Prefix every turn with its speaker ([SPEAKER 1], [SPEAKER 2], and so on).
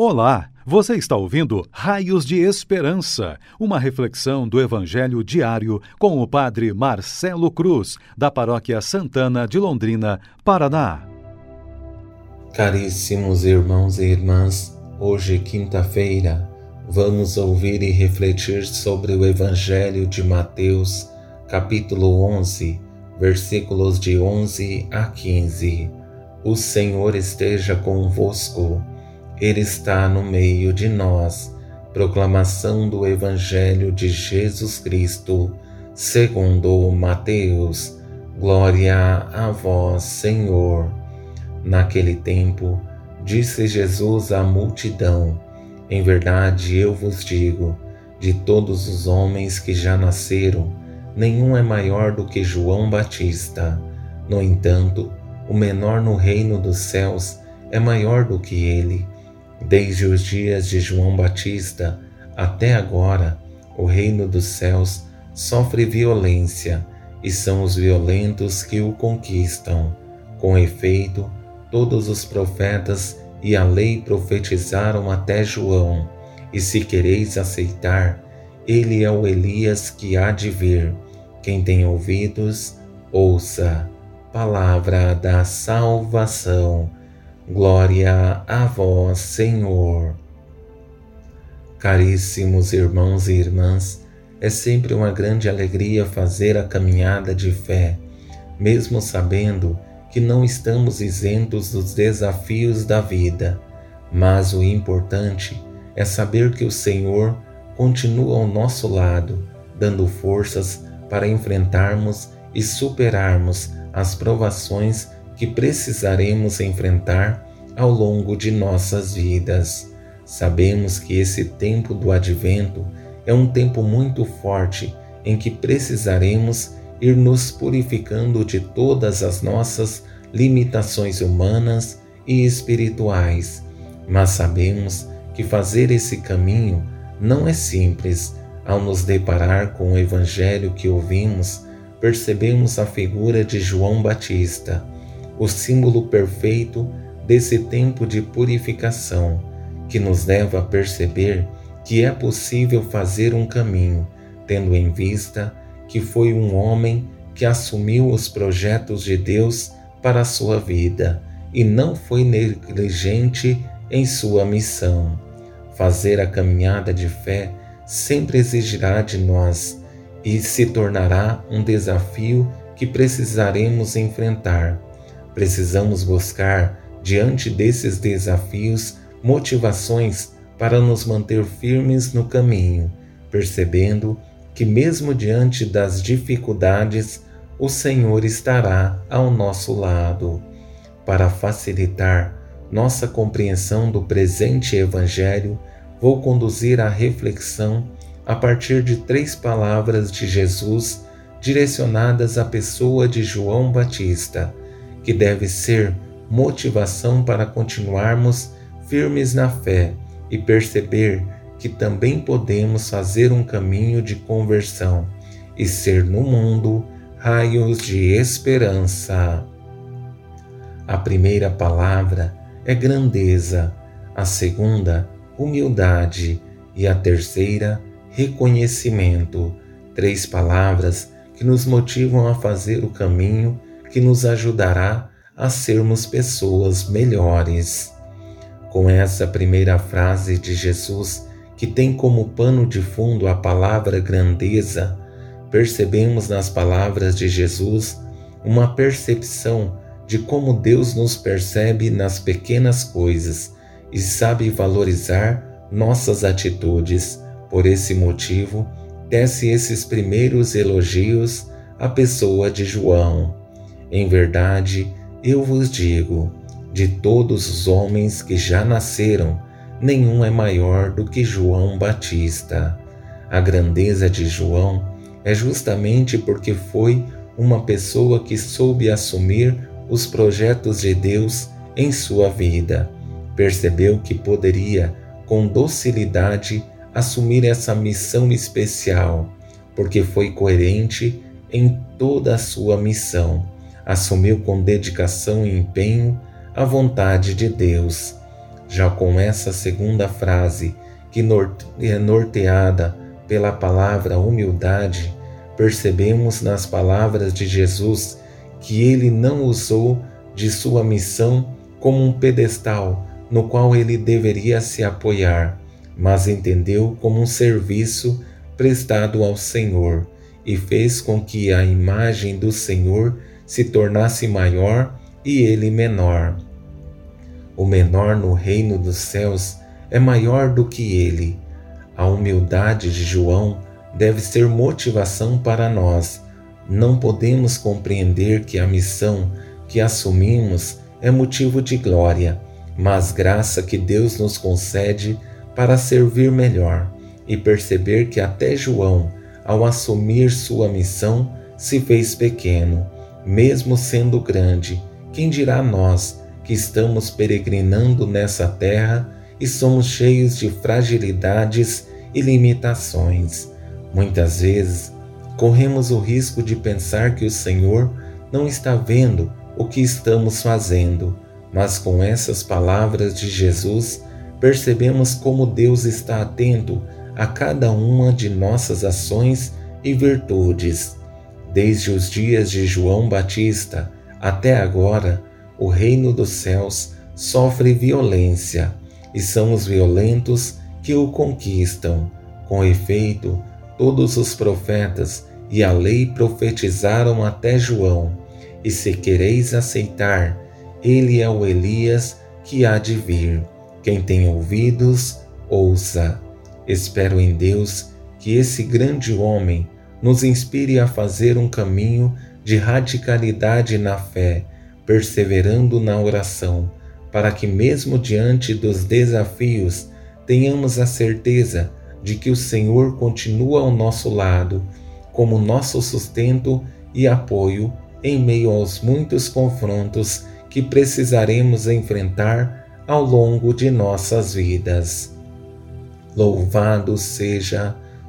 [SPEAKER 1] Olá, você está ouvindo Raios de Esperança, uma reflexão do Evangelho diário com o Padre Marcelo Cruz, da Paróquia Santana de Londrina, Paraná.
[SPEAKER 2] Caríssimos irmãos e irmãs, hoje, quinta-feira, vamos ouvir e refletir sobre o Evangelho de Mateus, capítulo 11, versículos de 11 a 15. O Senhor esteja convosco. Ele está no meio de nós. Proclamação do Evangelho de Jesus Cristo, segundo Mateus. Glória a vós, Senhor. Naquele tempo, disse Jesus à multidão: Em verdade eu vos digo, de todos os homens que já nasceram, nenhum é maior do que João Batista. No entanto, o menor no reino dos céus é maior do que ele Desde os dias de João Batista até agora, o reino dos céus sofre violência e são os violentos que o conquistam. Com efeito, todos os profetas e a lei profetizaram até João, e se quereis aceitar, ele é o Elias que há de vir. Quem tem ouvidos, ouça. Palavra da salvação. Glória a vós, Senhor. Caríssimos irmãos e irmãs, é sempre uma grande alegria fazer a caminhada de fé, mesmo sabendo que não estamos isentos dos desafios da vida. Mas o importante é saber que o Senhor continua ao nosso lado, dando forças para enfrentarmos e superarmos as provações que precisaremos enfrentar ao longo de nossas vidas. Sabemos que esse tempo do advento é um tempo muito forte em que precisaremos ir nos purificando de todas as nossas limitações humanas e espirituais, mas sabemos que fazer esse caminho não é simples. Ao nos deparar com o evangelho que ouvimos, percebemos a figura de João Batista o símbolo perfeito desse tempo de purificação, que nos leva a perceber que é possível fazer um caminho, tendo em vista que foi um homem que assumiu os projetos de Deus para a sua vida e não foi negligente em sua missão. Fazer a caminhada de fé sempre exigirá de nós e se tornará um desafio que precisaremos enfrentar Precisamos buscar, diante desses desafios, motivações para nos manter firmes no caminho, percebendo que, mesmo diante das dificuldades, o Senhor estará ao nosso lado. Para facilitar nossa compreensão do presente Evangelho, vou conduzir a reflexão a partir de três palavras de Jesus direcionadas à pessoa de João Batista que deve ser motivação para continuarmos firmes na fé e perceber que também podemos fazer um caminho de conversão e ser no mundo raios de esperança. A primeira palavra é grandeza, a segunda, humildade e a terceira, reconhecimento. Três palavras que nos motivam a fazer o caminho que nos ajudará a sermos pessoas melhores. Com essa primeira frase de Jesus, que tem como pano de fundo a palavra grandeza, percebemos nas palavras de Jesus uma percepção de como Deus nos percebe nas pequenas coisas e sabe valorizar nossas atitudes. Por esse motivo, desce esses primeiros elogios à pessoa de João. Em verdade, eu vos digo: de todos os homens que já nasceram, nenhum é maior do que João Batista. A grandeza de João é justamente porque foi uma pessoa que soube assumir os projetos de Deus em sua vida. Percebeu que poderia, com docilidade, assumir essa missão especial, porque foi coerente em toda a sua missão assumiu com dedicação e empenho a vontade de Deus. Já com essa segunda frase, que é norteada pela palavra humildade, percebemos nas palavras de Jesus que ele não usou de sua missão como um pedestal no qual ele deveria se apoiar, mas entendeu como um serviço prestado ao Senhor e fez com que a imagem do Senhor se tornasse maior e ele menor. O menor no reino dos céus é maior do que ele. A humildade de João deve ser motivação para nós. Não podemos compreender que a missão que assumimos é motivo de glória, mas graça que Deus nos concede para servir melhor e perceber que até João, ao assumir sua missão, se fez pequeno, mesmo sendo grande. Quem dirá nós que estamos peregrinando nessa terra e somos cheios de fragilidades e limitações? Muitas vezes corremos o risco de pensar que o Senhor não está vendo o que estamos fazendo, mas com essas palavras de Jesus percebemos como Deus está atento a cada uma de nossas ações e virtudes. Desde os dias de João Batista até agora, o reino dos céus sofre violência e são os violentos que o conquistam. Com efeito, todos os profetas e a lei profetizaram até João, e se quereis aceitar, ele é o Elias que há de vir. Quem tem ouvidos, ouça. Espero em Deus que esse grande homem nos inspire a fazer um caminho de radicalidade na fé, perseverando na oração, para que, mesmo diante dos desafios, tenhamos a certeza de que o Senhor continua ao nosso lado, como nosso sustento e apoio em meio aos muitos confrontos que precisaremos enfrentar ao longo de nossas vidas. Louvado seja